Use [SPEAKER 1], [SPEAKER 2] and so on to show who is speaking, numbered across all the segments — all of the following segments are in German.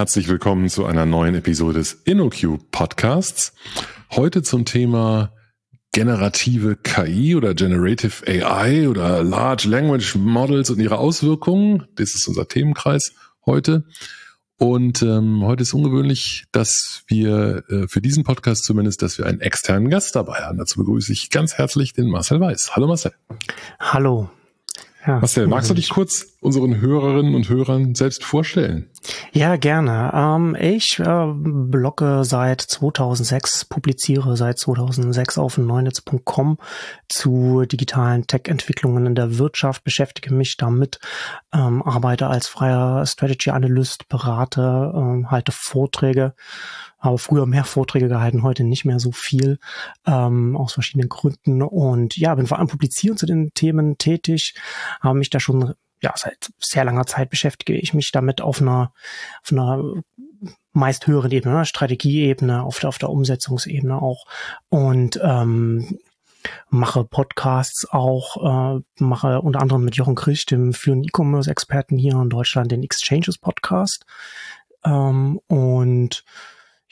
[SPEAKER 1] Herzlich willkommen zu einer neuen Episode des InnoQ Podcasts. Heute zum Thema generative KI oder Generative AI oder Large Language Models und ihre Auswirkungen. Das ist unser Themenkreis heute. Und ähm, heute ist ungewöhnlich, dass wir äh, für diesen Podcast zumindest, dass wir einen externen Gast dabei haben. Dazu begrüße ich ganz herzlich den Marcel Weiß. Hallo Marcel.
[SPEAKER 2] Hallo.
[SPEAKER 1] Ja, Marcel, magst du dich kurz unseren Hörerinnen und Hörern selbst vorstellen?
[SPEAKER 2] Ja, gerne. Ähm, ich äh, blogge seit 2006, publiziere seit 2006 auf neunetz.com zu digitalen Tech-Entwicklungen in der Wirtschaft, beschäftige mich damit, ähm, arbeite als freier Strategy Analyst, berate, äh, halte Vorträge habe früher mehr Vorträge gehalten, heute nicht mehr so viel, ähm, aus verschiedenen Gründen. Und ja, bin vor allem publizieren zu den Themen tätig, habe mich da schon ja, seit sehr langer Zeit beschäftige ich mich damit auf einer, auf einer meist höheren Ebene, ne? Strategieebene, auf der, auf der Umsetzungsebene auch. Und ähm, mache Podcasts auch, äh, mache unter anderem mit Jochen Krisch, dem führenden E-Commerce-Experten hier in Deutschland, den Exchanges Podcast. Ähm, und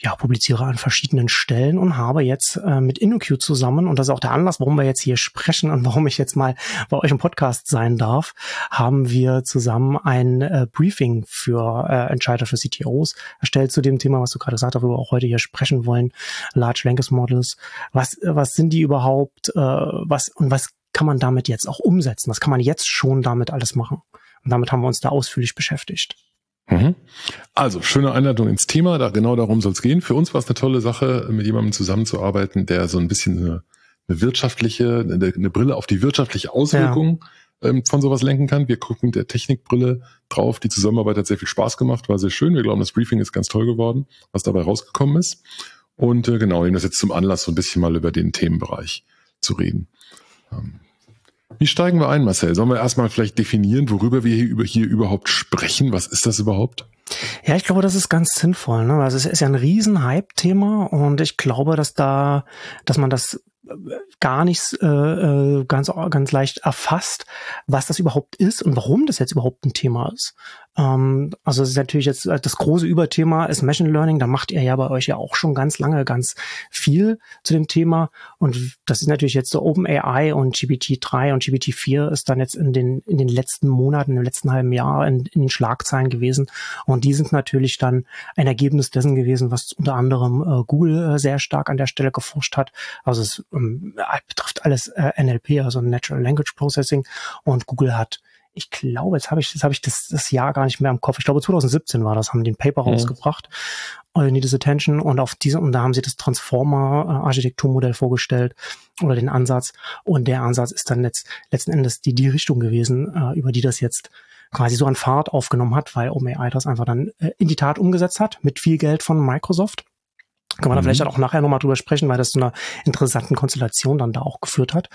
[SPEAKER 2] ja, publiziere an verschiedenen Stellen und habe jetzt äh, mit InnoQ zusammen, und das ist auch der Anlass, warum wir jetzt hier sprechen und warum ich jetzt mal bei euch im Podcast sein darf, haben wir zusammen ein äh, Briefing für äh, Entscheider für CTOs erstellt zu dem Thema, was du gerade gesagt hast, worüber wir auch heute hier sprechen wollen, Large Language Models. Was, was sind die überhaupt? Äh, was, und was kann man damit jetzt auch umsetzen? Was kann man jetzt schon damit alles machen? Und damit haben wir uns da ausführlich beschäftigt.
[SPEAKER 1] Mhm. Also, schöne Einladung ins Thema, da genau darum soll es gehen. Für uns war es eine tolle Sache, mit jemandem zusammenzuarbeiten, der so ein bisschen eine, eine wirtschaftliche, eine, eine, Brille auf die wirtschaftliche Auswirkung ja. ähm, von sowas lenken kann. Wir gucken mit der Technikbrille drauf. Die Zusammenarbeit hat sehr viel Spaß gemacht, war sehr schön. Wir glauben, das Briefing ist ganz toll geworden, was dabei rausgekommen ist. Und äh, genau, nehmen das jetzt zum Anlass, so ein bisschen mal über den Themenbereich zu reden. Ähm, wie steigen wir ein, Marcel? Sollen wir erstmal vielleicht definieren, worüber wir hier, hier überhaupt sprechen? Was ist das überhaupt?
[SPEAKER 2] Ja, ich glaube, das ist ganz sinnvoll. Ne? Also es ist ja ein riesen Hype-Thema und ich glaube, dass da, dass man das gar nicht äh, äh, ganz, ganz leicht erfasst, was das überhaupt ist und warum das jetzt überhaupt ein Thema ist. Ähm, also es ist natürlich jetzt äh, das große Überthema ist Machine Learning. Da macht ihr ja bei euch ja auch schon ganz lange ganz viel zu dem Thema. Und das ist natürlich jetzt so OpenAI und GPT-3 und GPT-4 ist dann jetzt in den, in den letzten Monaten, im letzten halben Jahr in, in den Schlagzeilen gewesen. Und die sind natürlich dann ein Ergebnis dessen gewesen, was unter anderem äh, Google äh, sehr stark an der Stelle geforscht hat. Also es ähm, betrifft alles äh, NLP, also Natural Language Processing. Und Google hat ich glaube, jetzt habe ich, das habe ich das, das Jahr gar nicht mehr im Kopf. Ich glaube, 2017 war das, haben die ein Paper mhm. rausgebracht. All you need is attention. Und auf diese, und da haben sie das Transformer-Architekturmodell vorgestellt oder den Ansatz. Und der Ansatz ist dann jetzt letzten Endes die, die Richtung gewesen, äh, über die das jetzt quasi so an Fahrt aufgenommen hat, weil OpenAI das einfach dann äh, in die Tat umgesetzt hat mit viel Geld von Microsoft. Kann man da vielleicht mhm. auch nachher nochmal drüber sprechen, weil das zu einer interessanten Konstellation dann da auch geführt hat.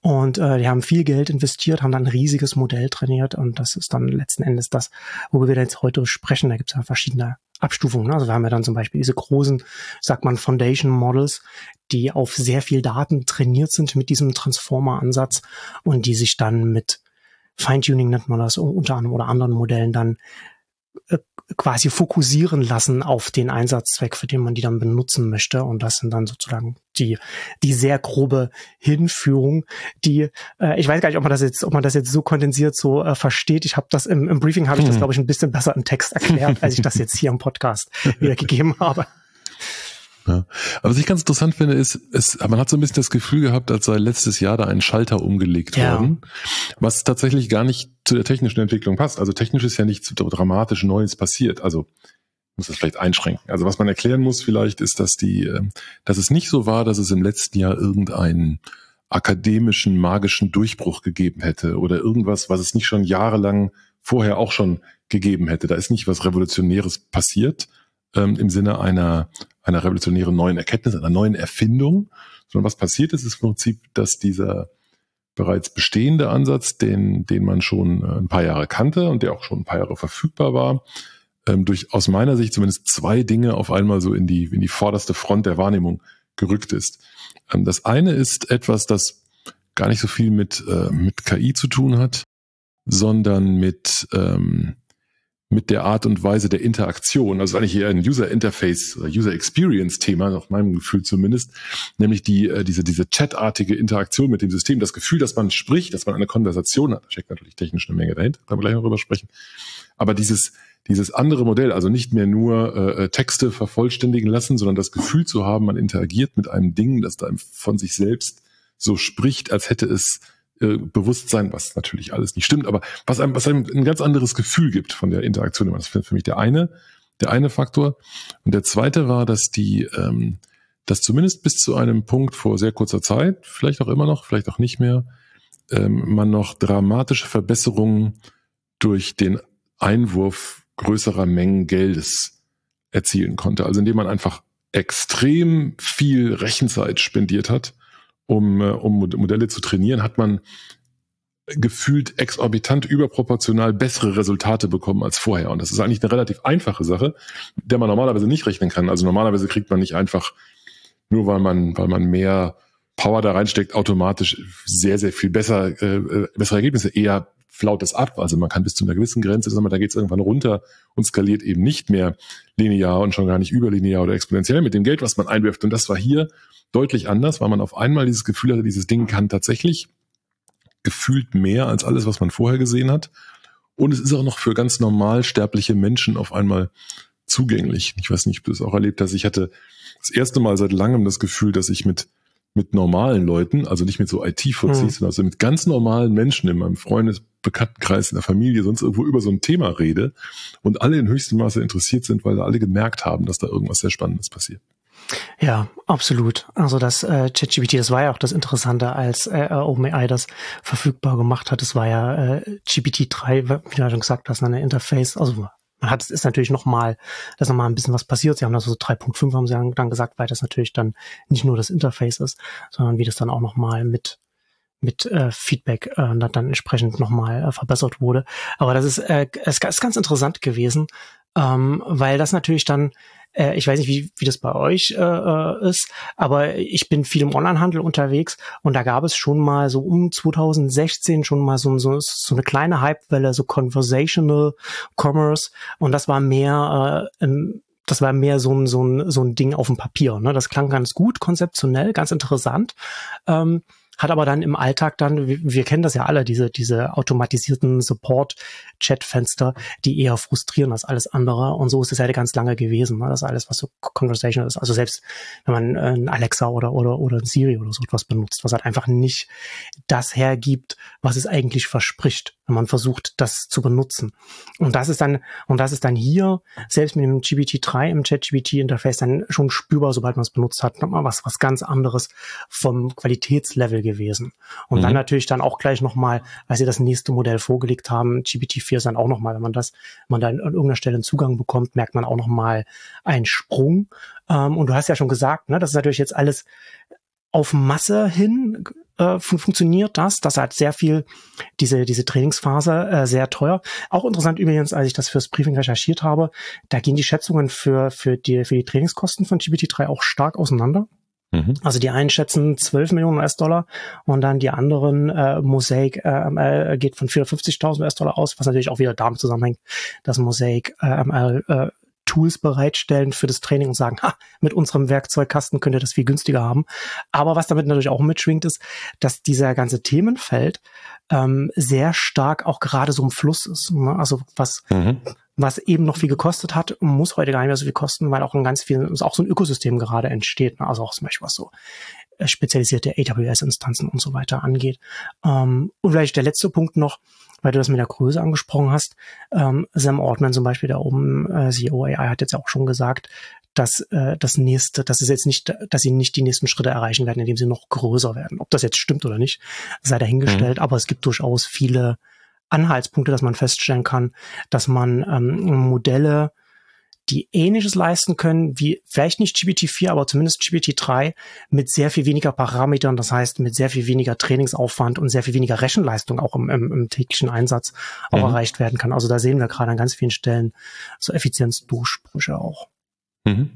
[SPEAKER 2] Und äh, die haben viel Geld investiert, haben dann ein riesiges Modell trainiert und das ist dann letzten Endes das, worüber wir jetzt heute sprechen. Da gibt es ja verschiedene Abstufungen. Also wir haben ja dann zum Beispiel diese großen, sagt man, Foundation Models, die auf sehr viel Daten trainiert sind mit diesem Transformer-Ansatz und die sich dann mit Feintuning nennt man das unter anderem oder anderen Modellen dann äh, quasi fokussieren lassen auf den Einsatzzweck, für den man die dann benutzen möchte. Und das sind dann sozusagen die, die sehr grobe Hinführung, die, äh, ich weiß gar nicht, ob man das jetzt, ob man das jetzt so kondensiert so äh, versteht. Ich habe das im, im Briefing habe ich das, hm. glaube ich, ein bisschen besser im Text erklärt, als ich das jetzt hier im Podcast wiedergegeben habe.
[SPEAKER 1] Ja. Aber was ich ganz interessant finde, ist, es, man hat so ein bisschen das Gefühl gehabt, als sei letztes Jahr da ein Schalter umgelegt ja. worden, was tatsächlich gar nicht zu der technischen Entwicklung passt. Also technisch ist ja nichts dramatisch Neues passiert. Also muss das vielleicht einschränken. Also was man erklären muss vielleicht ist, dass die, ähm, dass es nicht so war, dass es im letzten Jahr irgendeinen akademischen, magischen Durchbruch gegeben hätte oder irgendwas, was es nicht schon jahrelang vorher auch schon gegeben hätte. Da ist nicht was Revolutionäres passiert, ähm, im Sinne einer, einer revolutionären neuen Erkenntnis, einer neuen Erfindung, sondern was passiert ist, ist im Prinzip, dass dieser bereits bestehende Ansatz, den, den man schon äh, ein paar Jahre kannte und der auch schon ein paar Jahre verfügbar war, ähm, durch aus meiner Sicht zumindest zwei Dinge auf einmal so in die, in die vorderste Front der Wahrnehmung gerückt ist. Ähm, das eine ist etwas, das gar nicht so viel mit, äh, mit KI zu tun hat, sondern mit, ähm, mit der Art und Weise der Interaktion, also eigentlich eher ein User Interface oder User Experience Thema, nach meinem Gefühl zumindest, nämlich die, äh, diese, diese chatartige Interaktion mit dem System, das Gefühl, dass man spricht, dass man eine Konversation hat, da steckt natürlich technisch eine Menge dahinter, da werden wir gleich noch drüber sprechen, aber dieses, dieses andere Modell, also nicht mehr nur äh, äh, Texte vervollständigen lassen, sondern das Gefühl zu haben, man interagiert mit einem Ding, das da von sich selbst so spricht, als hätte es äh, Bewusstsein, was natürlich alles nicht stimmt, aber was einem, was einem ein ganz anderes Gefühl gibt von der Interaktion. Das ist für mich der eine, der eine Faktor. Und der zweite war, dass die, ähm, dass zumindest bis zu einem Punkt vor sehr kurzer Zeit, vielleicht auch immer noch, vielleicht auch nicht mehr, ähm, man noch dramatische Verbesserungen durch den Einwurf größerer Mengen Geldes erzielen konnte. Also indem man einfach extrem viel Rechenzeit spendiert hat, um, äh, um Modelle zu trainieren, hat man gefühlt exorbitant überproportional bessere Resultate bekommen als vorher. Und das ist eigentlich eine relativ einfache Sache, der man normalerweise nicht rechnen kann. Also normalerweise kriegt man nicht einfach, nur weil man, weil man mehr Power da reinsteckt, automatisch sehr, sehr viel besser, äh, äh bessere Ergebnisse. Eher flaut es ab. Also man kann bis zu einer gewissen Grenze, sagen wir, da geht es irgendwann runter und skaliert eben nicht mehr linear und schon gar nicht überlinear oder exponentiell mit dem Geld, was man einwirft. Und das war hier deutlich anders, weil man auf einmal dieses Gefühl hatte, dieses Ding kann tatsächlich gefühlt mehr als alles, was man vorher gesehen hat. Und es ist auch noch für ganz normal sterbliche Menschen auf einmal zugänglich. Ich weiß nicht, ob du es auch erlebt hast. Ich hatte das erste Mal seit langem das Gefühl, dass ich mit mit normalen Leuten, also nicht mit so IT-Fuzis, mhm. sondern also mit ganz normalen Menschen in meinem Freundes-, Bekanntenkreis, in der Familie, sonst irgendwo über so ein Thema rede und alle in höchstem Maße interessiert sind, weil alle gemerkt haben, dass da irgendwas sehr Spannendes passiert.
[SPEAKER 2] Ja, absolut. Also das äh, ChatGPT, das war ja auch das Interessante, als äh, OpenAI das verfügbar gemacht hat. Das war ja äh, GPT-3, wie du schon gesagt hast, eine Interface, also man hat, es ist natürlich nochmal, da ist nochmal ein bisschen was passiert. Sie haben da so 3.5 haben sie dann gesagt, weil das natürlich dann nicht nur das Interface ist, sondern wie das dann auch nochmal mit mit äh, Feedback äh, dann entsprechend nochmal äh, verbessert wurde. Aber das ist, äh, ist, ist ganz interessant gewesen, ähm, weil das natürlich dann äh, ich weiß nicht, wie, wie das bei euch äh, äh, ist, aber ich bin viel im Onlinehandel unterwegs und da gab es schon mal so um 2016 schon mal so, so, so eine kleine Hypewelle, so Conversational Commerce und das war mehr äh, im, das war mehr so ein, so ein, so ein Ding auf dem Papier. Ne? Das klang ganz gut, konzeptionell, ganz interessant. Ähm, hat aber dann im Alltag dann, wir, wir kennen das ja alle, diese, diese automatisierten Support-Chat-Fenster, die eher frustrieren als alles andere. Und so ist es ja ganz lange gewesen. Ne? Das alles, was so Conversation ist. Also selbst wenn man äh, ein Alexa oder, oder, oder ein Siri oder so etwas benutzt, was halt einfach nicht das hergibt, was es eigentlich verspricht, wenn man versucht, das zu benutzen. Und das ist dann, und das ist dann hier, selbst mit dem GPT-3 im Chat-GPT-Interface dann schon spürbar, sobald man es benutzt hat, nochmal was, was ganz anderes vom Qualitätslevel gewesen. Und mhm. dann natürlich dann auch gleich nochmal, als sie das nächste Modell vorgelegt haben, GPT-4 ist dann auch nochmal, wenn man das, wenn man da an irgendeiner Stelle einen Zugang bekommt, merkt man auch nochmal einen Sprung. Ähm, und du hast ja schon gesagt, ne, das ist natürlich jetzt alles auf Masse hin äh, fun funktioniert das. Das hat sehr viel, diese, diese Trainingsphase äh, sehr teuer. Auch interessant übrigens, als ich das fürs Briefing recherchiert habe, da gehen die Schätzungen für, für, die, für die Trainingskosten von GPT-3 auch stark auseinander. Mhm. Also die einen schätzen 12 Millionen US-Dollar und dann die anderen äh, Mosaic äh, ML geht von 450.000 US-Dollar aus, was natürlich auch wieder damit zusammenhängt, dass Mosaic äh, ML äh, Tools bereitstellen für das Training und sagen, ha, mit unserem Werkzeugkasten könnt ihr das viel günstiger haben. Aber was damit natürlich auch mitschwingt, ist, dass dieser ganze Themenfeld ähm, sehr stark auch gerade so im Fluss ist. Ne? Also was, mhm was eben noch viel gekostet hat, muss heute gar nicht mehr so viel kosten, weil auch ein ganz viel, auch so ein Ökosystem gerade entsteht. Ne? Also auch zum Beispiel was so äh, spezialisierte AWS-Instanzen und so weiter angeht. Ähm, und vielleicht der letzte Punkt noch, weil du das mit der Größe angesprochen hast. Ähm, Sam Altman zum Beispiel, da oben äh, CEO AI, hat jetzt auch schon gesagt, dass äh, das nächste, dass es jetzt nicht, dass sie nicht die nächsten Schritte erreichen werden, indem sie noch größer werden. Ob das jetzt stimmt oder nicht, sei dahingestellt. Mhm. Aber es gibt durchaus viele Anhaltspunkte, dass man feststellen kann, dass man ähm, Modelle, die ähnliches leisten können, wie vielleicht nicht GPT-4, aber zumindest GPT-3 mit sehr viel weniger Parametern, das heißt mit sehr viel weniger Trainingsaufwand und sehr viel weniger Rechenleistung auch im, im, im täglichen Einsatz auch mhm. erreicht werden kann. Also da sehen wir gerade an ganz vielen Stellen so Effizienzdurchbrüche auch.
[SPEAKER 1] Mhm.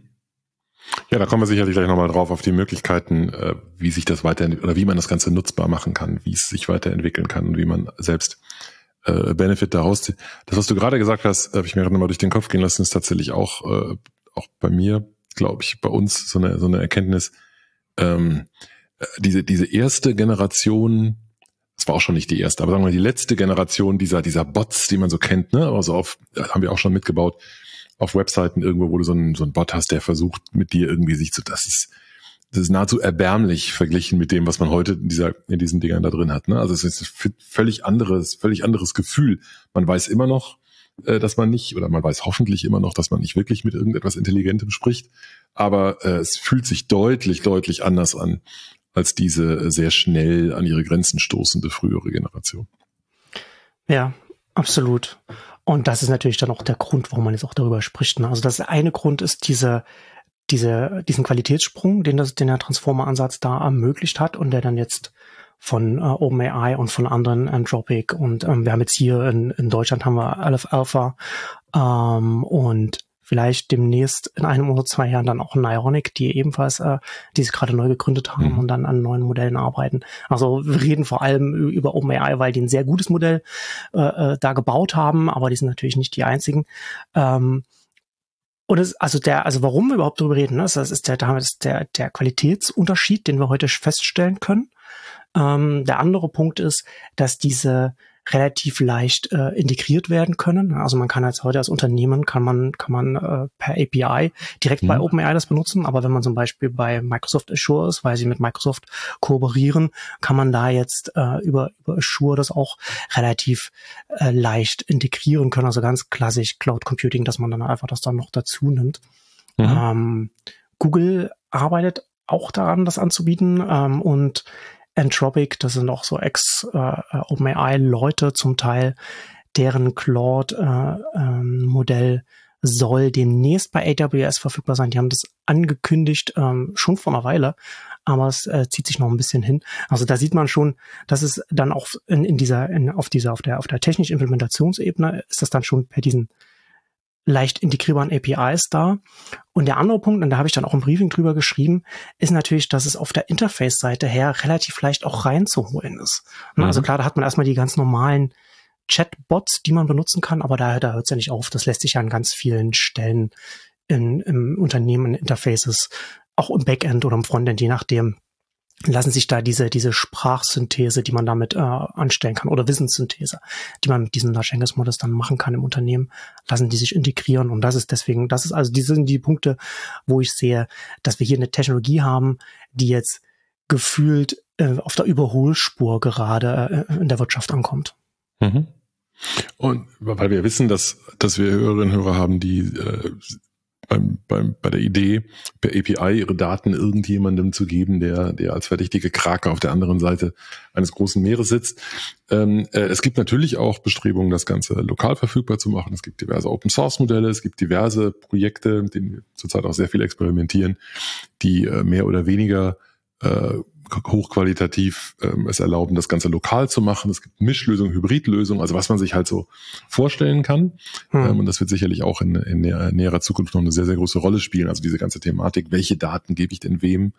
[SPEAKER 1] Ja, da kommen wir sicherlich gleich nochmal drauf auf die Möglichkeiten, äh, wie sich das weiterentwickelt oder wie man das Ganze nutzbar machen kann, wie es sich weiterentwickeln kann und wie man selbst äh, Benefit daraus. Das, was du gerade gesagt hast, habe ich mir gerade mal durch den Kopf gehen lassen, ist tatsächlich auch, äh, auch bei mir, glaube ich, bei uns so eine, so eine Erkenntnis. Ähm, äh, diese, diese erste Generation, das war auch schon nicht die erste, aber sagen wir mal die letzte Generation dieser, dieser Bots, die man so kennt, ne? Also auf, haben wir auch schon mitgebaut, auf Webseiten irgendwo, wo du so einen, so einen Bot hast, der versucht, mit dir irgendwie sich zu, das ist, das ist nahezu erbärmlich verglichen mit dem, was man heute in dieser, in diesen Dingern da drin hat. Ne? Also es ist ein völlig anderes, völlig anderes Gefühl. Man weiß immer noch, äh, dass man nicht, oder man weiß hoffentlich immer noch, dass man nicht wirklich mit irgendetwas Intelligentem spricht. Aber äh, es fühlt sich deutlich, deutlich anders an als diese sehr schnell an ihre Grenzen stoßende frühere Generation.
[SPEAKER 2] Ja, absolut. Und das ist natürlich dann auch der Grund, warum man jetzt auch darüber spricht. Ne? Also das eine Grund ist diese diese, diesen Qualitätssprung, den, das, den der Transformer-Ansatz da ermöglicht hat und der dann jetzt von äh, OpenAI und von anderen Anthropic und ähm, wir haben jetzt hier in, in Deutschland haben wir Aleph Alpha ähm, und vielleicht demnächst in einem oder zwei Jahren dann auch Ironic, die ebenfalls, äh, die sich gerade neu gegründet haben mhm. und dann an neuen Modellen arbeiten. Also wir reden vor allem über OpenAI, weil die ein sehr gutes Modell äh, äh, da gebaut haben, aber die sind natürlich nicht die einzigen. Ähm, und es, also der, also warum wir überhaupt darüber reden, ne? das ist der, das der, der Qualitätsunterschied, den wir heute feststellen können. Ähm, der andere Punkt ist, dass diese relativ leicht äh, integriert werden können. Also man kann als heute als Unternehmen kann man kann man äh, per API direkt mhm. bei OpenAI das benutzen, aber wenn man zum Beispiel bei Microsoft Azure ist, weil sie mit Microsoft kooperieren, kann man da jetzt äh, über über Azure das auch relativ äh, leicht integrieren können. Also ganz klassisch Cloud Computing, dass man dann einfach das dann noch dazu nimmt. Mhm. Ähm, Google arbeitet auch daran, das anzubieten ähm, und Entropic, das sind auch so Ex-OpenAI-Leute zum Teil, deren Claude-Modell äh, ähm, soll demnächst bei AWS verfügbar sein. Die haben das angekündigt ähm, schon vor einer Weile, aber es äh, zieht sich noch ein bisschen hin. Also da sieht man schon, dass es dann auch in, in dieser, in, auf dieser, auf der, auf der technischen Implementationsebene ist das dann schon per diesen leicht integrierbaren APIs da. Und der andere Punkt, und da habe ich dann auch im Briefing drüber geschrieben, ist natürlich, dass es auf der Interface-Seite her relativ leicht auch reinzuholen ist. Ne, also mhm. Also klar, da hat man erstmal die ganz normalen Chatbots, die man benutzen kann, aber da, da hört es ja nicht auf. Das lässt sich ja an ganz vielen Stellen in, im Unternehmen, in Interfaces, auch im Backend oder im Frontend, je nachdem, lassen sich da diese, diese Sprachsynthese, die man damit äh, anstellen kann, oder Wissenssynthese, die man mit diesen Large Language Models dann machen kann im Unternehmen, lassen die sich integrieren. Und das ist deswegen, das ist also, diese sind die Punkte, wo ich sehe, dass wir hier eine Technologie haben, die jetzt gefühlt äh, auf der Überholspur gerade äh, in der Wirtschaft ankommt.
[SPEAKER 1] Mhm. Und weil wir wissen, dass, dass wir Hörerinnen und Hörer haben, die äh, beim, beim, bei der Idee, per API ihre Daten irgendjemandem zu geben, der, der als verdächtige Krake auf der anderen Seite eines großen Meeres sitzt. Ähm, äh, es gibt natürlich auch Bestrebungen, das Ganze lokal verfügbar zu machen. Es gibt diverse Open Source Modelle, es gibt diverse Projekte, mit denen wir zurzeit auch sehr viel experimentieren, die äh, mehr oder weniger äh, hochqualitativ ähm, es erlauben, das Ganze lokal zu machen. Es gibt Mischlösungen, Hybridlösungen, also was man sich halt so vorstellen kann. Hm. Ähm, und das wird sicherlich auch in, in näher, näherer Zukunft noch eine sehr, sehr große Rolle spielen. Also diese ganze Thematik, welche Daten gebe ich denn wem,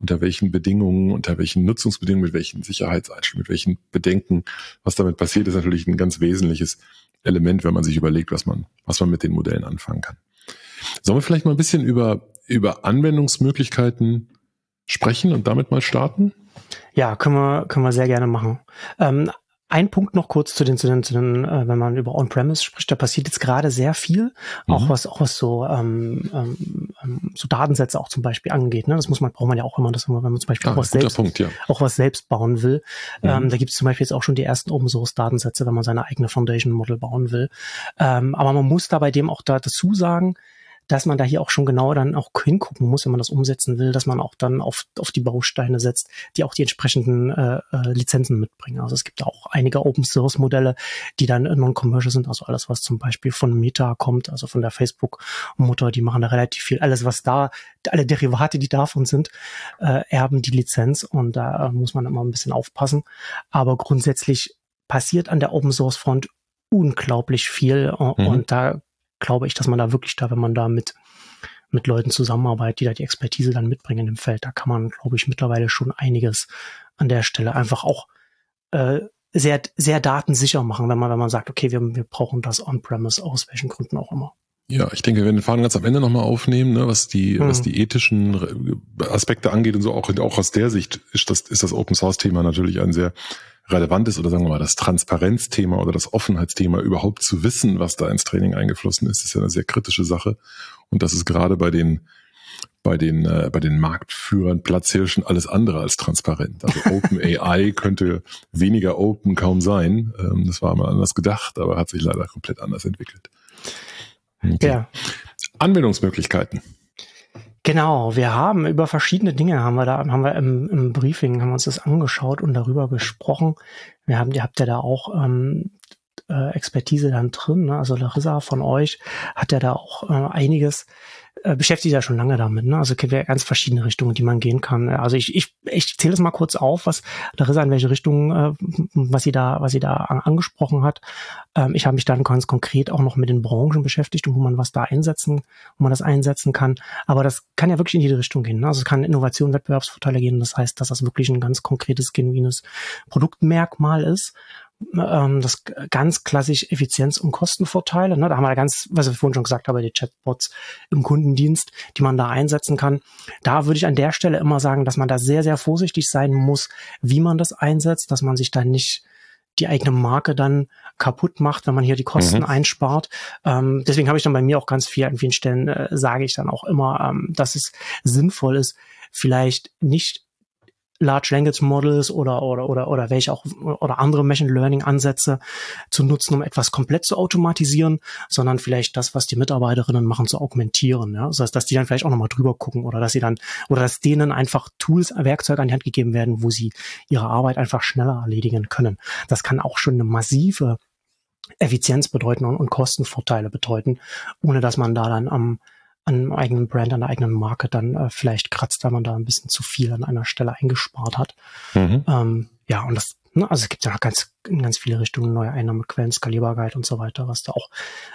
[SPEAKER 1] unter welchen Bedingungen, unter welchen Nutzungsbedingungen, mit welchen Sicherheitseinstellungen, mit welchen Bedenken, was damit passiert, ist natürlich ein ganz wesentliches Element, wenn man sich überlegt, was man, was man mit den Modellen anfangen kann. Sollen wir vielleicht mal ein bisschen über, über Anwendungsmöglichkeiten sprechen und damit mal starten?
[SPEAKER 2] Ja, können wir, können wir sehr gerne machen. Ähm, ein Punkt noch kurz zu den, zu den, zu den äh, wenn man über On-Premise spricht, da passiert jetzt gerade sehr viel, mhm. auch was, auch was so, ähm, ähm, ähm, so Datensätze auch zum Beispiel angeht. Ne? Das muss man, braucht man ja auch immer, dass man, wenn man zum Beispiel ah, auch was selbst, Punkt, ja. auch was selbst bauen will. Mhm. Ähm, da gibt es zum Beispiel jetzt auch schon die ersten Open Source Datensätze, wenn man seine eigene Foundation Model bauen will. Ähm, aber man muss da bei dem auch da dazu sagen, dass man da hier auch schon genau dann auch hingucken muss, wenn man das umsetzen will, dass man auch dann auf, auf die Bausteine setzt, die auch die entsprechenden äh, äh, Lizenzen mitbringen. Also es gibt auch einige Open Source Modelle, die dann non-commercial sind, also alles, was zum Beispiel von Meta kommt, also von der Facebook-Mutter, die machen da relativ viel. Alles, was da, alle Derivate, die davon sind, äh, erben die Lizenz und da äh, muss man immer ein bisschen aufpassen. Aber grundsätzlich passiert an der Open Source Front unglaublich viel äh, mhm. und da glaube ich, dass man da wirklich da, wenn man da mit, mit Leuten zusammenarbeitet, die da die Expertise dann mitbringen im Feld, da kann man, glaube ich, mittlerweile schon einiges an der Stelle einfach auch äh, sehr, sehr datensicher machen, wenn man, wenn man sagt, okay, wir, wir brauchen das on-premise aus welchen Gründen auch immer.
[SPEAKER 1] Ja, ich denke, wir werden den Faden ganz am Ende nochmal aufnehmen, ne, was die, hm. was die ethischen Aspekte angeht und so auch, auch aus der Sicht ist das, ist das Open Source Thema natürlich ein sehr relevantes oder sagen wir mal das Transparenzthema oder das Offenheitsthema überhaupt zu wissen, was da ins Training eingeflossen ist, ist ja eine sehr kritische Sache. Und das ist gerade bei den bei den äh, bei den Marktführern Platzhirschen alles andere als transparent. Also Open AI könnte weniger open kaum sein. Ähm, das war mal anders gedacht, aber hat sich leider komplett anders entwickelt. Okay. Ja. Anwendungsmöglichkeiten.
[SPEAKER 2] Genau, wir haben über verschiedene Dinge haben wir da, haben wir im, im Briefing, haben wir uns das angeschaut und darüber gesprochen. Wir haben, ihr habt ja da auch ähm, äh, Expertise dann drin. Ne? Also Larissa von euch hat ja da auch äh, einiges äh, beschäftigt ja schon lange damit. Ne? Also gibt ja ganz verschiedene Richtungen, die man gehen kann. Also ich, ich, ich zähle das mal kurz auf, was Larissa in welche Richtung, äh, was sie da, was sie da angesprochen hat. Ähm, ich habe mich dann ganz konkret auch noch mit den Branchen beschäftigt und wo man was da einsetzen, wo man das einsetzen kann. Aber das kann ja wirklich in jede Richtung gehen. Ne? Also es kann Innovation, Wettbewerbsvorteile gehen. Das heißt, dass das wirklich ein ganz konkretes, genuines Produktmerkmal ist ähm, das ganz klassisch Effizienz- und Kostenvorteile. Ne? Da haben wir ganz, was ich vorhin schon gesagt habe, die Chatbots im Kundendienst, die man da einsetzen kann. Da würde ich an der Stelle immer sagen, dass man da sehr, sehr vorsichtig sein muss, wie man das einsetzt, dass man sich da nicht die eigene Marke dann kaputt macht, wenn man hier die Kosten mhm. einspart. Ähm, deswegen habe ich dann bei mir auch ganz viel an vielen Stellen äh, sage ich dann auch immer, ähm, dass es sinnvoll ist, vielleicht nicht Large Language Models oder, oder, oder, oder welche auch, oder andere Machine Learning Ansätze zu nutzen, um etwas komplett zu automatisieren, sondern vielleicht das, was die Mitarbeiterinnen machen, zu augmentieren. Ja? Das heißt, dass die dann vielleicht auch nochmal drüber gucken oder dass sie dann, oder dass denen einfach Tools, Werkzeuge an die Hand gegeben werden, wo sie ihre Arbeit einfach schneller erledigen können. Das kann auch schon eine massive Effizienz bedeuten und, und Kostenvorteile bedeuten, ohne dass man da dann am an einem eigenen Brand, an der eigenen Marke dann äh, vielleicht kratzt, weil man da ein bisschen zu viel an einer Stelle eingespart hat. Mhm. Ähm, ja, und das, ne, also es gibt ja noch ganz, in ganz viele Richtungen neue Einnahmequellen, Skalierbarkeit und so weiter, was da auch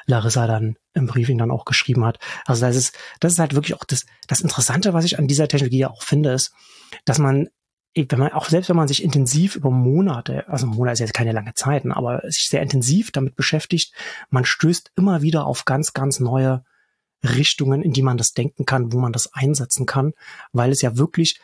[SPEAKER 2] Larissa dann im Briefing dann auch geschrieben hat. Also das ist, das ist halt wirklich auch das, das Interessante, was ich an dieser Technologie auch finde, ist, dass man wenn man auch selbst wenn man sich intensiv über Monate, also Monat ist jetzt keine lange Zeit, aber sich sehr intensiv damit beschäftigt, man stößt immer wieder auf ganz, ganz neue Richtungen, in die man das denken kann, wo man das einsetzen kann, weil es ja wirklich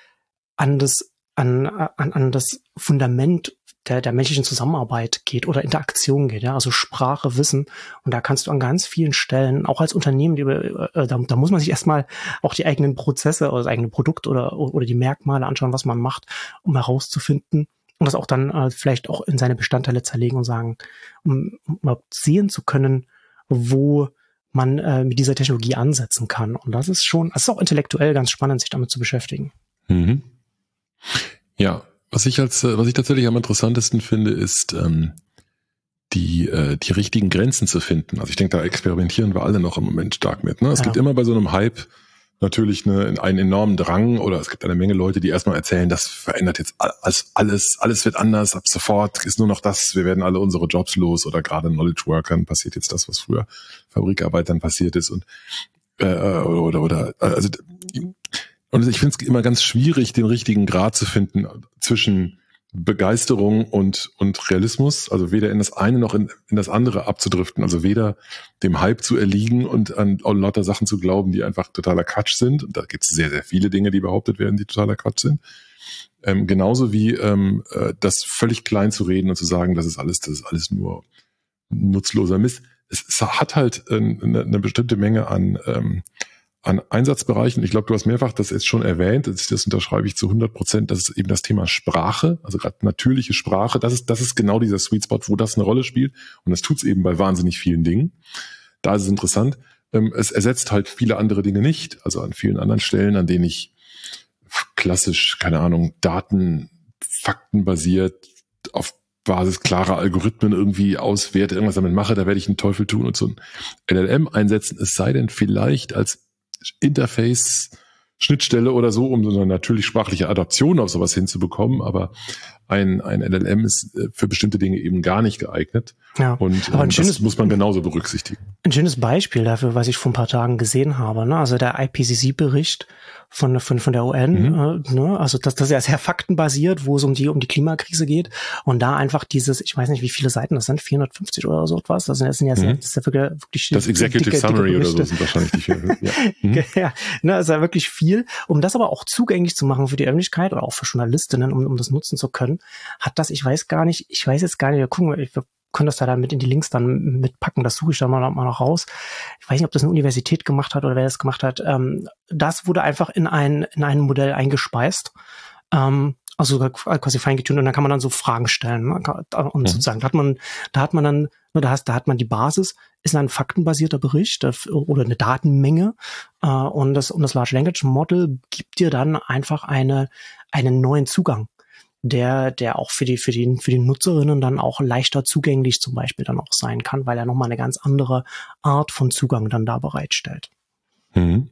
[SPEAKER 2] an das, an, an, an das Fundament der, der menschlichen Zusammenarbeit geht oder Interaktion geht, ja, also Sprache, Wissen. Und da kannst du an ganz vielen Stellen, auch als Unternehmen, die, äh, da, da muss man sich erstmal auch die eigenen Prozesse oder das eigene Produkt oder, oder die Merkmale anschauen, was man macht, um herauszufinden und das auch dann äh, vielleicht auch in seine Bestandteile zerlegen und sagen, um, um sehen zu können, wo man äh, mit dieser Technologie ansetzen kann. Und das ist schon, das ist auch intellektuell ganz spannend, sich damit zu beschäftigen. Mhm.
[SPEAKER 1] Ja, was ich als, äh, was ich tatsächlich am interessantesten finde, ist ähm, die, äh, die richtigen Grenzen zu finden. Also ich denke, da experimentieren wir alle noch im Moment stark mit. Ne? Es ja. gibt immer bei so einem Hype natürlich eine, einen enormen Drang oder es gibt eine Menge Leute, die erstmal erzählen, das verändert jetzt alles, alles, alles wird anders, ab sofort ist nur noch das, wir werden alle unsere Jobs los oder gerade Knowledge Workern passiert jetzt das, was früher Fabrikarbeitern passiert ist und äh, oder, oder also und ich finde es immer ganz schwierig, den richtigen Grad zu finden zwischen Begeisterung und, und Realismus, also weder in das eine noch in, in das andere abzudriften, also weder dem Hype zu erliegen und an, an lauter Sachen zu glauben, die einfach totaler Quatsch sind. Und da gibt es sehr, sehr viele Dinge, die behauptet werden, die totaler Quatsch sind. Ähm, genauso wie ähm, äh, das völlig klein zu reden und zu sagen, das ist alles, das ist alles nur nutzloser Mist. Es, es hat halt äh, eine, eine bestimmte Menge an ähm, an Einsatzbereichen. Ich glaube, du hast mehrfach das jetzt schon erwähnt. Das, unterschreibe ich zu 100 Prozent. Das ist eben das Thema Sprache, also gerade natürliche Sprache. Das ist, das ist genau dieser Sweet Spot, wo das eine Rolle spielt. Und das tut es eben bei wahnsinnig vielen Dingen. Da ist es interessant. Ähm, es ersetzt halt viele andere Dinge nicht. Also an vielen anderen Stellen, an denen ich klassisch, keine Ahnung, Daten, Fakten basiert, auf Basis klarer Algorithmen irgendwie auswerte, irgendwas damit mache, da werde ich einen Teufel tun und so ein LLM einsetzen, es sei denn vielleicht als Interface, Schnittstelle oder so, um so eine natürlich sprachliche Adaption auf sowas hinzubekommen, aber ein, ein LLM ist äh, für bestimmte Dinge eben gar nicht geeignet. Ja. Und aber ein ähm, schönes, das muss man genauso berücksichtigen.
[SPEAKER 2] Ein schönes Beispiel dafür, was ich vor ein paar Tagen gesehen habe, ne? also der IPCC-Bericht von, von, von der UN, mhm. äh, ne? also das, das ist ja sehr faktenbasiert, wo es um die, um die Klimakrise geht und da einfach dieses, ich weiß nicht, wie viele Seiten das sind, 450 oder so etwas, das sind, das sind ja, mhm. das ist ja wirklich, wirklich
[SPEAKER 1] Das Executive dicke, Summary dicke oder so sind wahrscheinlich die vier. Ja,
[SPEAKER 2] mhm. ja ne, ist ja wirklich viel, um das aber auch zugänglich zu machen für die Öffentlichkeit oder auch für Journalistinnen, um, um das nutzen zu können, hat das, ich weiß gar nicht, ich weiß jetzt gar nicht, wir gucken, wir können das da dann mit in die Links dann mitpacken. Das suche ich dann mal, mal noch raus. Ich weiß nicht, ob das eine Universität gemacht hat oder wer das gemacht hat. Ähm, das wurde einfach in ein, in ein Modell eingespeist. Ähm, also quasi feingetunt und dann kann man dann so Fragen stellen. Ne? Und mhm. sozusagen, da hat man, da hat man dann, ne, da, hast, da hat man die Basis, ist ein faktenbasierter Bericht oder eine Datenmenge. Äh, und das, und das Large Language Model gibt dir dann einfach eine, einen neuen Zugang der, der auch für die, für die, für die Nutzerinnen dann auch leichter zugänglich zum Beispiel dann auch sein kann, weil er nochmal eine ganz andere Art von Zugang dann da bereitstellt.
[SPEAKER 1] Mhm.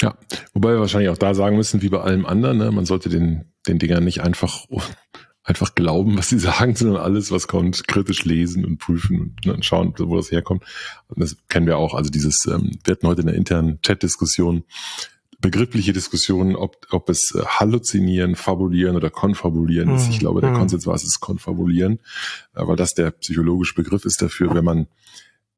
[SPEAKER 1] Ja, wobei wir wahrscheinlich auch da sagen müssen, wie bei allem anderen, ne, man sollte den, den Dingern nicht einfach, einfach glauben, was sie sagen, sondern alles, was kommt, kritisch lesen und prüfen und, ne, schauen, wo das herkommt. Und das kennen wir auch. Also dieses, ähm, wir hatten heute in der internen Chat-Diskussion begriffliche Diskussionen, ob, ob es äh, halluzinieren, fabulieren oder konfabulieren ist. Ich mhm. glaube, der mhm. Konsens war, es ist konfabulieren, weil das der psychologische Begriff ist dafür, wenn man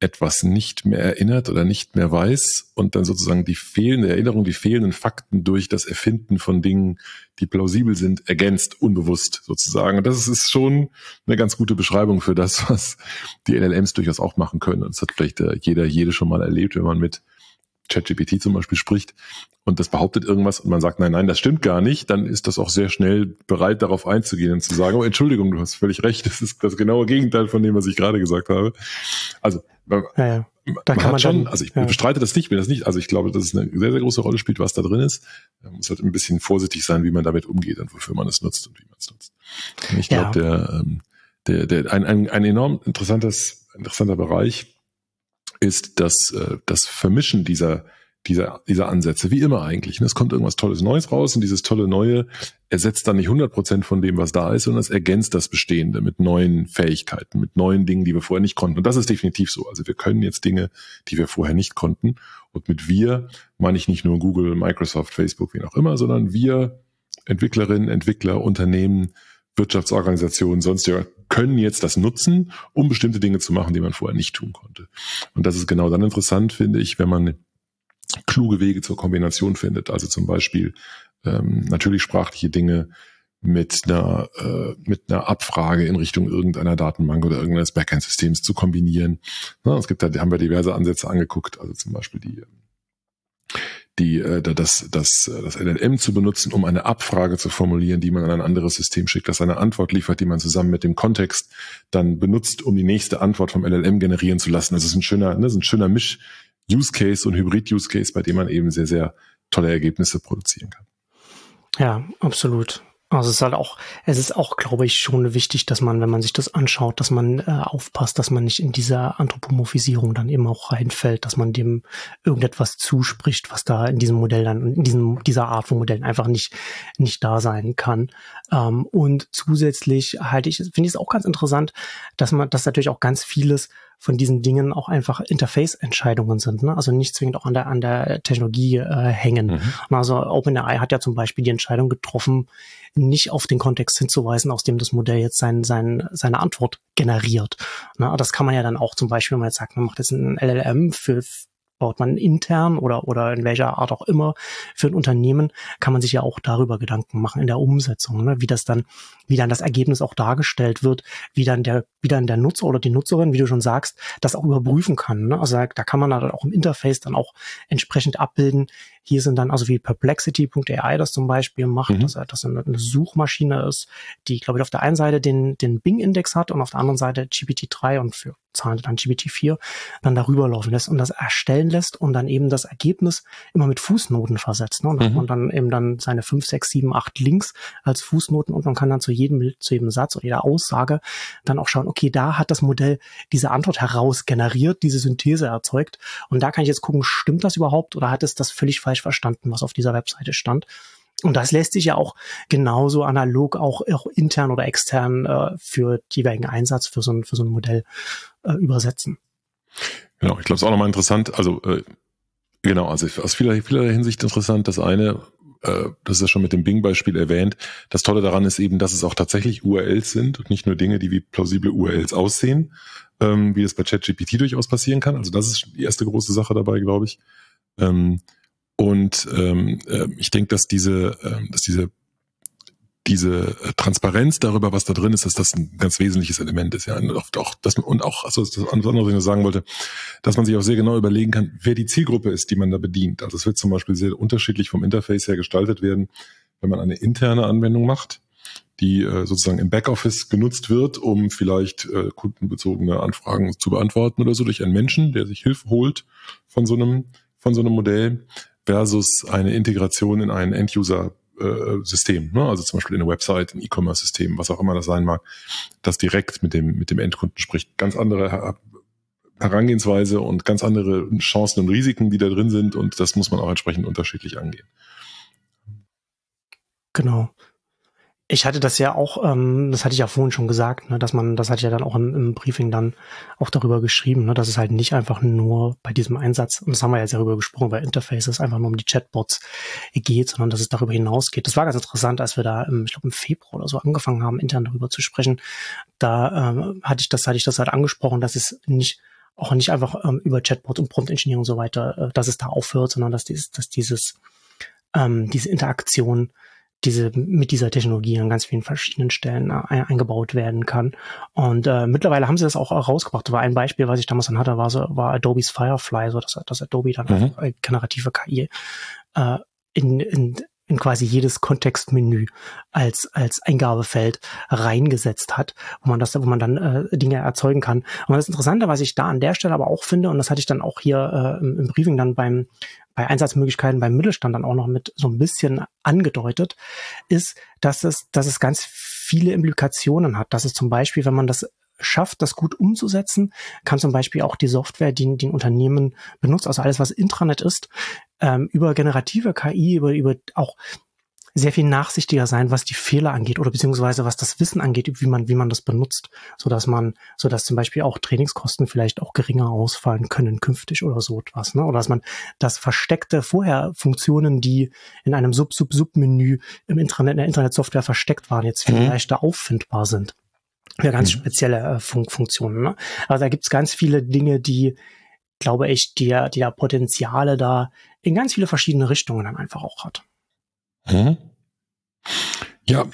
[SPEAKER 1] etwas nicht mehr erinnert oder nicht mehr weiß und dann sozusagen die fehlende Erinnerung, die fehlenden Fakten durch das Erfinden von Dingen, die plausibel sind, ergänzt, unbewusst sozusagen. Und das ist schon eine ganz gute Beschreibung für das, was die LLMs durchaus auch machen können. Und das hat vielleicht äh, jeder, jede schon mal erlebt, wenn man mit ChatGPT zum Beispiel spricht und das behauptet irgendwas und man sagt, nein, nein, das stimmt gar nicht, dann ist das auch sehr schnell bereit, darauf einzugehen und zu sagen, oh, Entschuldigung, du hast völlig recht, das ist das genaue Gegenteil von dem, was ich gerade gesagt habe. Also, man, ja, ja. Da man hat schon, dann, also ich ja. bestreite das nicht, will das nicht, also ich glaube, dass es eine sehr, sehr große Rolle spielt, was da drin ist. Man muss halt ein bisschen vorsichtig sein, wie man damit umgeht und wofür man es nutzt und wie man es nutzt. Und ich glaube, der, ähm, der, der, ein, ein, ein enorm interessantes, interessanter Bereich ist das, äh, das Vermischen dieser, dieser, dieser Ansätze, wie immer eigentlich. Es kommt irgendwas Tolles Neues raus und dieses tolle Neue ersetzt dann nicht 100 Prozent von dem, was da ist, sondern es ergänzt das Bestehende mit neuen Fähigkeiten, mit neuen Dingen, die wir vorher nicht konnten. Und das ist definitiv so. Also wir können jetzt Dinge, die wir vorher nicht konnten. Und mit wir meine ich nicht nur Google, Microsoft, Facebook, wie auch immer, sondern wir Entwicklerinnen, Entwickler, Unternehmen, Wirtschaftsorganisationen, sonst ja, können jetzt das nutzen, um bestimmte Dinge zu machen, die man vorher nicht tun konnte. Und das ist genau dann interessant, finde ich, wenn man kluge Wege zur Kombination findet. Also zum Beispiel ähm, natürlich sprachliche Dinge mit einer, äh, mit einer Abfrage in Richtung irgendeiner Datenbank oder irgendeines Backend-Systems zu kombinieren. Na, es gibt da, haben wir diverse Ansätze angeguckt, also zum Beispiel die die äh, das, das, das LLM zu benutzen, um eine Abfrage zu formulieren, die man an ein anderes System schickt, das eine Antwort liefert, die man zusammen mit dem Kontext dann benutzt, um die nächste Antwort vom LLM generieren zu lassen. Das ist ein schöner, ne, ist ein schöner Misch Use Case und Hybrid Use Case, bei dem man eben sehr, sehr tolle Ergebnisse produzieren kann.
[SPEAKER 2] Ja, absolut. Also es ist halt auch, es ist auch, glaube ich, schon wichtig, dass man, wenn man sich das anschaut, dass man äh, aufpasst, dass man nicht in dieser Anthropomorphisierung dann eben auch reinfällt, dass man dem irgendetwas zuspricht, was da in diesem Modell dann, in diesem, dieser Art von Modellen einfach nicht, nicht da sein kann. Ähm, und zusätzlich halte ich, finde ich es auch ganz interessant, dass man, dass natürlich auch ganz vieles von diesen Dingen auch einfach Interface-Entscheidungen sind, ne? also nicht zwingend auch an der, an der Technologie äh, hängen. Mhm. Also OpenAI hat ja zum Beispiel die Entscheidung getroffen, nicht auf den Kontext hinzuweisen, aus dem das Modell jetzt sein, sein, seine Antwort generiert. Ne? Das kann man ja dann auch zum Beispiel, wenn man jetzt sagt, man macht jetzt ein LLM für baut man intern oder, oder in welcher Art auch immer für ein Unternehmen, kann man sich ja auch darüber Gedanken machen in der Umsetzung, ne? wie das dann, wie dann das Ergebnis auch dargestellt wird, wie dann der, wie dann der Nutzer oder die Nutzerin, wie du schon sagst, das auch überprüfen kann. Ne? Also da, da kann man dann auch im Interface dann auch entsprechend abbilden, hier sind dann also wie Perplexity.ai das zum Beispiel macht, mhm. dass er das eine, eine Suchmaschine ist, die, glaube ich, auf der einen Seite den, den Bing-Index hat und auf der anderen Seite GPT-3 und für Zahlen dann GPT-4 dann darüber laufen lässt und das erstellen lässt und dann eben das Ergebnis immer mit Fußnoten versetzt. Ne? Und mhm. man dann eben dann seine 5, 6, 7, 8 Links als Fußnoten und man kann dann zu jedem, zu jedem Satz oder jeder Aussage dann auch schauen, okay, da hat das Modell diese Antwort heraus generiert, diese Synthese erzeugt und da kann ich jetzt gucken, stimmt das überhaupt oder hat es das völlig falsch verstanden, was auf dieser Webseite stand. Und das lässt sich ja auch genauso analog auch, auch intern oder extern äh, für jeweiligen Einsatz für so ein, für so ein Modell äh, übersetzen.
[SPEAKER 1] Genau, ich glaube, es ist auch nochmal interessant. Also äh, Genau, also aus vieler, vieler Hinsicht interessant. Das eine, äh, das ist ja schon mit dem Bing-Beispiel erwähnt. Das Tolle daran ist eben, dass es auch tatsächlich URLs sind und nicht nur Dinge, die wie plausible URLs aussehen, ähm, wie es bei ChatGPT durchaus passieren kann. Also das ist die erste große Sache dabei, glaube ich. Ähm, und ähm, äh, ich denke, dass diese, äh, dass diese diese Transparenz darüber, was da drin ist, dass das ein ganz wesentliches Element ist. Ja, und auch, dass man, und auch, also das andere, was ich sagen wollte, dass man sich auch sehr genau überlegen kann, wer die Zielgruppe ist, die man da bedient. Also es wird zum Beispiel sehr unterschiedlich vom Interface her gestaltet werden, wenn man eine interne Anwendung macht, die äh, sozusagen im Backoffice genutzt wird, um vielleicht äh, kundenbezogene Anfragen zu beantworten oder so durch einen Menschen, der sich Hilfe holt von so einem, von so einem Modell versus eine Integration in einen End-User System, ne? also zum Beispiel in eine Website, ein E-Commerce-System, was auch immer das sein mag, das direkt mit dem, mit dem Endkunden spricht. Ganz andere Herangehensweise und ganz andere Chancen und Risiken, die da drin sind und das muss man auch entsprechend unterschiedlich angehen.
[SPEAKER 2] Genau. Ich hatte das ja auch, ähm, das hatte ich ja vorhin schon gesagt, ne, dass man, das hatte ich ja dann auch im, im Briefing dann auch darüber geschrieben, ne, dass es halt nicht einfach nur bei diesem Einsatz, und das haben wir jetzt ja darüber gesprochen, bei Interfaces einfach nur um die Chatbots geht, sondern dass es darüber hinausgeht. Das war ganz interessant, als wir da, im, ich glaube im Februar oder so angefangen haben, intern darüber zu sprechen. Da ähm, hatte ich das, hatte ich das halt angesprochen, dass es nicht auch nicht einfach ähm, über Chatbots und Prompt Engineering und so weiter, äh, dass es da aufhört, sondern dass dieses, dass dieses ähm, diese Interaktion diese mit dieser Technologie an ganz vielen verschiedenen Stellen äh, eingebaut werden kann. Und äh, mittlerweile haben sie das auch rausgebracht. War ein Beispiel, was ich damals dann hatte, war so war Adobe's Firefly, so dass, dass Adobe dann mhm. generative KI äh, in, in in quasi jedes Kontextmenü als als Eingabefeld reingesetzt hat, wo man das, wo man dann äh, Dinge erzeugen kann. Und das Interessante, was ich da an der Stelle aber auch finde, und das hatte ich dann auch hier äh, im, im Briefing dann beim bei Einsatzmöglichkeiten beim Mittelstand dann auch noch mit so ein bisschen angedeutet, ist, dass es, dass es ganz viele Implikationen hat. Dass es zum Beispiel, wenn man das schafft, das gut umzusetzen, kann zum Beispiel auch die Software, die, die ein Unternehmen benutzt, also alles, was Intranet ist, ähm, über generative KI, über, über auch sehr viel nachsichtiger sein, was die Fehler angeht oder beziehungsweise was das Wissen angeht, wie man, wie man das benutzt, so dass man, so dass zum Beispiel auch Trainingskosten vielleicht auch geringer ausfallen können künftig oder so etwas, ne? Oder dass man das versteckte vorher Funktionen, die in einem Sub-Sub-Sub-Menü im Internet, in der Internetsoftware versteckt waren, jetzt viel mhm. leichter auffindbar sind. Ja, ganz mhm. spezielle äh, Fun Funktionen. Ne? Also da gibt's ganz viele Dinge, die, glaube ich, die, die da Potenziale da in ganz viele verschiedene Richtungen dann einfach auch hat.
[SPEAKER 1] Hm? Ja.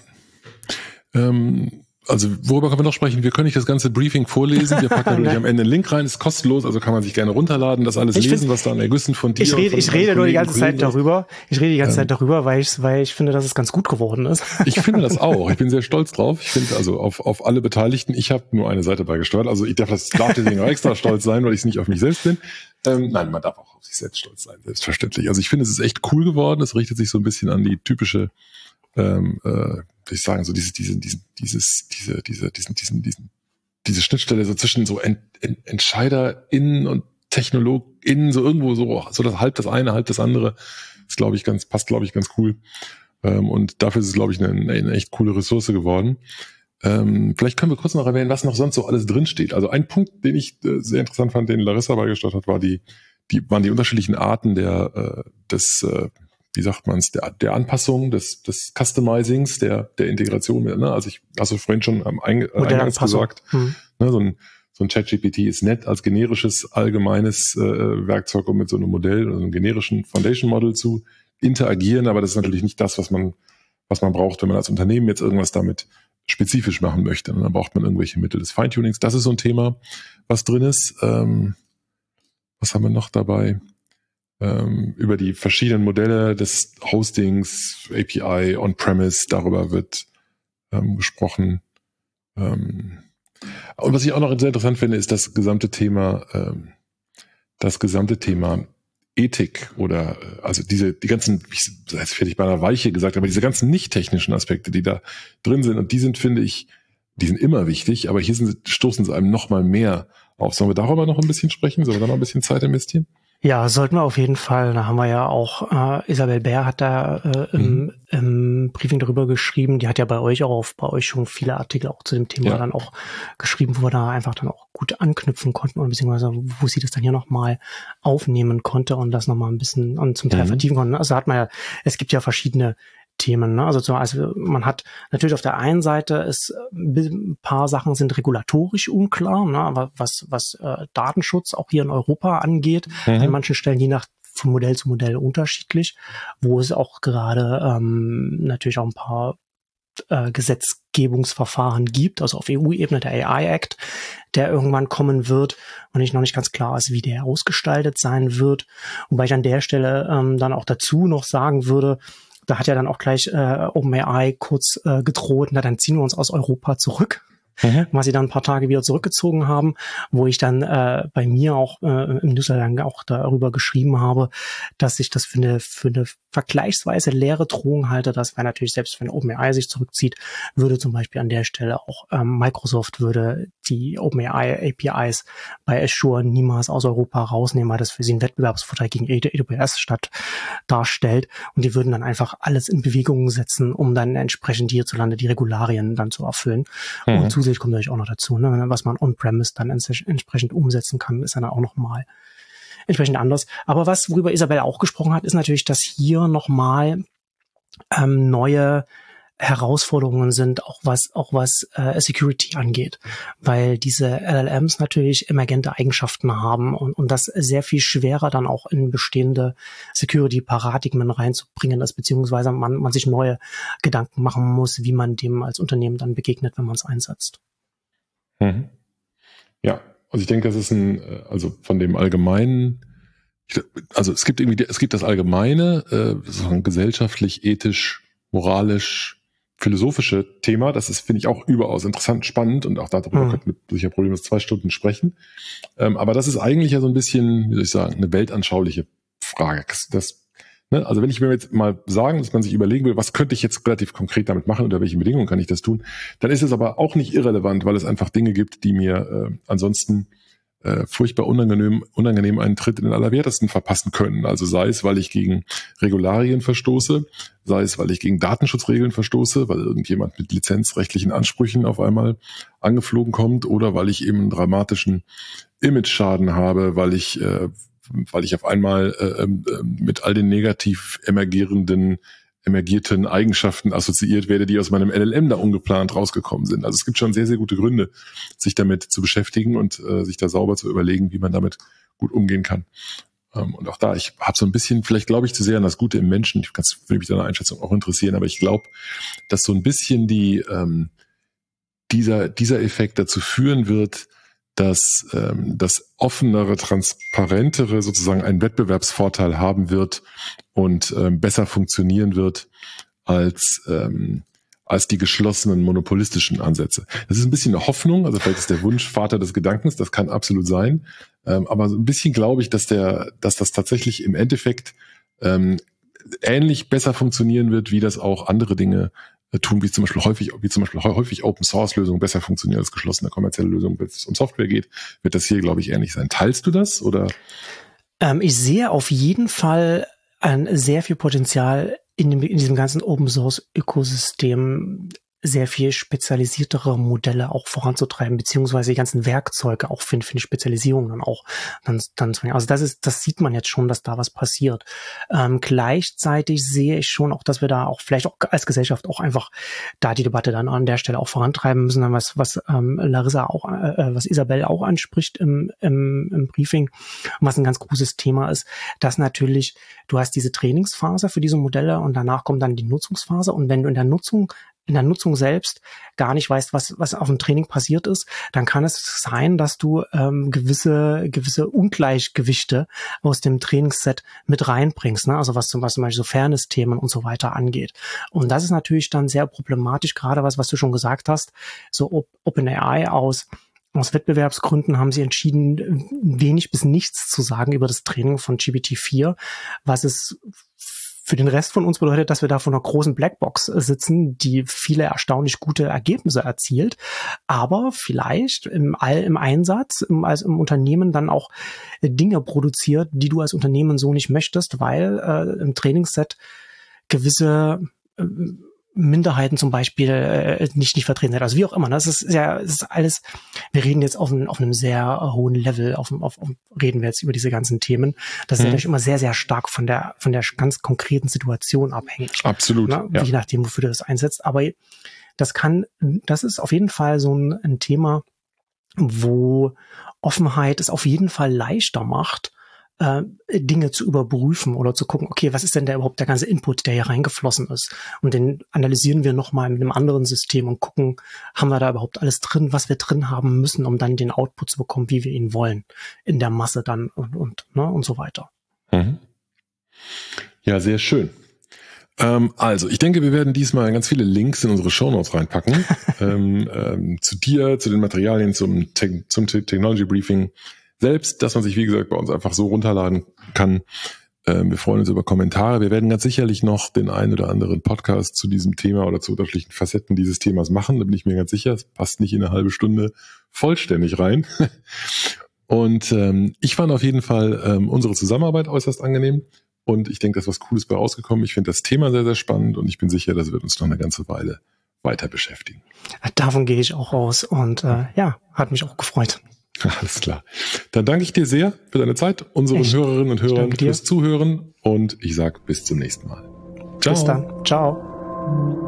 [SPEAKER 1] Ähm, also worüber können wir noch sprechen? Wir können nicht das ganze Briefing vorlesen. Wir packen natürlich am Ende einen Link rein, ist kostenlos, also kann man sich gerne runterladen, das alles ich lesen, find, was da an Ergüssen von dir
[SPEAKER 2] Ich rede, ich rede nur die ganze Zeit darüber. Ich rede die ganze ähm, Zeit darüber, weil ich, weil ich finde, dass es ganz gut geworden ist.
[SPEAKER 1] Ich finde das auch. Ich bin sehr stolz drauf. Ich finde also auf, auf alle Beteiligten. Ich habe nur eine Seite beigesteuert. Also ich darf, das darf deswegen auch extra stolz sein, weil ich es nicht auf mich selbst bin. Ähm, nein, man darf auch auf sich selbst stolz sein, selbstverständlich. Also ich finde, es ist echt cool geworden. Es richtet sich so ein bisschen an die typische, ähm, äh, würde ich sagen, so diese, diese, diesen, dieses, diese, diese, diesen, diesen, diesen, diese Schnittstelle so zwischen so Ent, Ent, EntscheiderInnen und TechnologInnen, so irgendwo so, so das halb das eine, halb das andere. ist, glaube ich, ganz, passt, glaube ich, ganz cool. Ähm, und dafür ist es, glaube ich, eine, eine echt coole Ressource geworden. Ähm, vielleicht können wir kurz noch erwähnen, was noch sonst so alles drinsteht. Also ein Punkt, den ich äh, sehr interessant fand, den Larissa beigesteuert hat, war die, die waren die unterschiedlichen Arten der äh, des, äh, wie sagt man es, der, der Anpassung, des, des Customizings, der, der Integration. Ne? Also ich hast du vorhin schon am Eing äh, Eingangs gesagt, hm. ne, so ein so ein ChatGPT ist nett als generisches allgemeines äh, Werkzeug, um mit so einem Modell, also einem generischen Foundation Model zu interagieren, aber das ist natürlich nicht das, was man was man braucht, wenn man als Unternehmen jetzt irgendwas damit spezifisch machen möchte. Und dann braucht man irgendwelche Mittel des Feintunings. Das ist so ein Thema, was drin ist. Ähm, was haben wir noch dabei? Ähm, über die verschiedenen Modelle des Hostings, API, On-Premise, darüber wird ähm, gesprochen. Ähm, und was ich auch noch sehr interessant finde, ist das gesamte Thema, ähm, das gesamte Thema Ethik oder äh, also diese die ganzen, ich jetzt fertig bei einer Weiche gesagt, aber diese ganzen nicht technischen Aspekte, die da drin sind und die sind, finde ich, die sind immer wichtig, aber hier sind, stoßen sie einem noch mal mehr auf. Sollen wir darüber noch ein bisschen sprechen? Sollen wir da noch ein bisschen Zeit investieren?
[SPEAKER 2] Ja, sollten wir auf jeden Fall. Da haben wir ja auch, äh, Isabel Bär hat da äh, im, mhm. im Briefing darüber geschrieben. Die hat ja bei euch auch auf, bei euch schon viele Artikel auch zu dem Thema ja. dann auch geschrieben, wo wir da einfach dann auch gut anknüpfen konnten und beziehungsweise wo sie das dann hier nochmal aufnehmen konnte und das nochmal ein bisschen und zum Teil mhm. vertiefen konnte. Also hat man ja, es gibt ja verschiedene Themen. Ne? Also, also man hat natürlich auf der einen Seite ist ein paar Sachen sind regulatorisch unklar, ne? was was äh, Datenschutz auch hier in Europa angeht. Mhm. An manchen Stellen je nach von Modell zu Modell unterschiedlich, wo es auch gerade ähm, natürlich auch ein paar äh, Gesetzgebungsverfahren gibt, also auf EU-Ebene der AI Act, der irgendwann kommen wird und ich noch nicht ganz klar ist, wie der ausgestaltet sein wird. Wobei ich an der Stelle ähm, dann auch dazu noch sagen würde, da hat ja dann auch gleich äh, OpenAI kurz äh, gedroht, na dann ziehen wir uns aus Europa zurück mhm. was sie dann ein paar Tage wieder zurückgezogen haben, wo ich dann äh, bei mir auch äh, im Newsletter auch darüber geschrieben habe, dass ich das für eine, für eine vergleichsweise leere Drohung halte. Das wäre natürlich, selbst wenn OpenAI sich zurückzieht, würde zum Beispiel an der Stelle auch ähm, Microsoft würde die OpenAI APIs bei Azure niemals aus Europa rausnehmen, weil das für sie einen Wettbewerbsvorteil gegen AWS statt darstellt. Und die würden dann einfach alles in Bewegung setzen, um dann entsprechend hierzulande die Regularien dann zu erfüllen. Mhm. Und zusätzlich kommt natürlich auch noch dazu, ne, was man on-premise dann entsprechend umsetzen kann, ist dann auch nochmal entsprechend anders. Aber was, worüber Isabel auch gesprochen hat, ist natürlich, dass hier nochmal ähm, neue Herausforderungen sind, auch was auch was äh, Security angeht, weil diese LLMs natürlich emergente Eigenschaften haben und, und das sehr viel schwerer dann auch in bestehende Security-Paradigmen reinzubringen ist, beziehungsweise man, man sich neue Gedanken machen muss, wie man dem als Unternehmen dann begegnet, wenn man es einsetzt.
[SPEAKER 1] Mhm. Ja, also ich denke, das ist ein, äh, also von dem allgemeinen also es gibt irgendwie, es gibt das Allgemeine, äh, gesellschaftlich, ethisch, moralisch, philosophische Thema. Das ist, finde ich, auch überaus interessant, spannend und auch darüber mhm. könnten wir sicher problemlos zwei Stunden sprechen. Ähm, aber das ist eigentlich ja so ein bisschen, wie soll ich sagen, eine weltanschauliche Frage. Das, ne? Also wenn ich mir jetzt mal sagen, dass man sich überlegen will, was könnte ich jetzt relativ konkret damit machen, unter welchen Bedingungen kann ich das tun, dann ist es aber auch nicht irrelevant, weil es einfach Dinge gibt, die mir äh, ansonsten äh, furchtbar unangenehm, unangenehm einen Tritt in den Allerwertesten verpassen können. Also sei es, weil ich gegen Regularien verstoße, sei es, weil ich gegen Datenschutzregeln verstoße, weil irgendjemand mit lizenzrechtlichen Ansprüchen auf einmal angeflogen kommt oder weil ich eben einen dramatischen Image-Schaden habe, weil ich, äh, weil ich auf einmal äh, äh, mit all den negativ emergierenden emergierten Eigenschaften assoziiert werde, die aus meinem LLM da ungeplant rausgekommen sind. Also es gibt schon sehr, sehr gute Gründe, sich damit zu beschäftigen und äh, sich da sauber zu überlegen, wie man damit gut umgehen kann. Ähm, und auch da, ich habe so ein bisschen, vielleicht glaube ich zu sehr an das Gute im Menschen, ich würde mich deine Einschätzung auch interessieren, aber ich glaube, dass so ein bisschen die ähm, dieser, dieser Effekt dazu führen wird, dass ähm, das offenere, transparentere sozusagen einen Wettbewerbsvorteil haben wird und ähm, besser funktionieren wird als ähm, als die geschlossenen monopolistischen Ansätze. Das ist ein bisschen eine Hoffnung, also vielleicht ist der Wunsch Vater des Gedankens, das kann absolut sein, ähm, aber so ein bisschen glaube ich, dass der, dass das tatsächlich im Endeffekt ähm, ähnlich besser funktionieren wird, wie das auch andere Dinge tun, wie zum Beispiel häufig, wie zum Beispiel häufig Open Source Lösungen besser funktionieren als geschlossene kommerzielle Lösungen, wenn es um Software geht, wird das hier, glaube ich, ähnlich sein. Teilst du das oder?
[SPEAKER 2] Ähm, ich sehe auf jeden Fall ein sehr viel Potenzial in, dem, in diesem ganzen Open Source Ökosystem sehr viel spezialisiertere Modelle auch voranzutreiben, beziehungsweise die ganzen Werkzeuge auch für, für die Spezialisierung dann auch dann, dann zu Also das ist, das sieht man jetzt schon, dass da was passiert. Ähm, gleichzeitig sehe ich schon auch, dass wir da auch vielleicht auch als Gesellschaft auch einfach da die Debatte dann an der Stelle auch vorantreiben müssen, was, was ähm, Larissa auch, äh, äh was Isabel auch anspricht im, im, im Briefing, was ein ganz großes Thema ist, dass natürlich du hast diese Trainingsphase für diese Modelle und danach kommt dann die Nutzungsphase. Und wenn du in der Nutzung in der Nutzung selbst gar nicht weißt, was, was auf dem Training passiert ist, dann kann es sein, dass du ähm, gewisse, gewisse Ungleichgewichte aus dem Trainingsset mit reinbringst, ne? also was zum, was zum Beispiel so Fairness-Themen und so weiter angeht. Und das ist natürlich dann sehr problematisch, gerade was, was du schon gesagt hast, so OpenAI aus aus Wettbewerbsgründen haben sie entschieden, wenig bis nichts zu sagen über das Training von GPT-4, was es für den Rest von uns bedeutet, dass wir da vor einer großen Blackbox sitzen, die viele erstaunlich gute Ergebnisse erzielt, aber vielleicht im, All, im Einsatz, im, als im Unternehmen dann auch Dinge produziert, die du als Unternehmen so nicht möchtest, weil äh, im Trainingsset gewisse äh, Minderheiten zum Beispiel äh, nicht nicht vertreten sind. Also wie auch immer. Das ne? ist ja das ist alles. Wir reden jetzt auf, ein, auf einem sehr hohen Level. Auf, auf, auf reden wir jetzt über diese ganzen Themen. Das ist mhm. natürlich immer sehr sehr stark von der von der ganz konkreten Situation abhängig.
[SPEAKER 1] Absolut. Ne?
[SPEAKER 2] Ja. Je nachdem, wofür du das einsetzt. Aber das kann, das ist auf jeden Fall so ein, ein Thema, wo Offenheit es auf jeden Fall leichter macht, äh, Dinge zu überprüfen oder zu gucken, okay, was ist denn da überhaupt der ganze Input, der hier reingeflossen ist? Und den analysieren wir nochmal mit einem anderen System und gucken, haben wir da überhaupt alles drin, was wir drin haben müssen, um dann den Output zu bekommen, wie wir ihn wollen, in der Masse dann und, und, ne, und so weiter. Mhm.
[SPEAKER 1] Ja, sehr schön. Ähm, also, ich denke, wir werden diesmal ganz viele Links in unsere Shownotes reinpacken. ähm, ähm, zu dir, zu den Materialien, zum, Te zum Technology Briefing selbst, dass man sich, wie gesagt, bei uns einfach so runterladen kann. Ähm, wir freuen uns über Kommentare. Wir werden ganz sicherlich noch den einen oder anderen Podcast zu diesem Thema oder zu unterschiedlichen Facetten dieses Themas machen. Da bin ich mir ganz sicher. Es passt nicht in eine halbe Stunde vollständig rein. Und ähm, ich fand auf jeden Fall ähm, unsere Zusammenarbeit äußerst angenehm. Und ich denke, da ist was Cooles bei rausgekommen. Ich finde das Thema sehr, sehr spannend und ich bin sicher, das wird uns noch eine ganze Weile weiter beschäftigen.
[SPEAKER 2] Davon gehe ich auch aus. Und äh, ja, hat mich auch gefreut.
[SPEAKER 1] Alles klar. Dann danke ich dir sehr für deine Zeit, unseren Echt? Hörerinnen und Hörern fürs Zuhören und ich sage bis zum nächsten Mal.
[SPEAKER 2] Ciao. Bis dann. Ciao.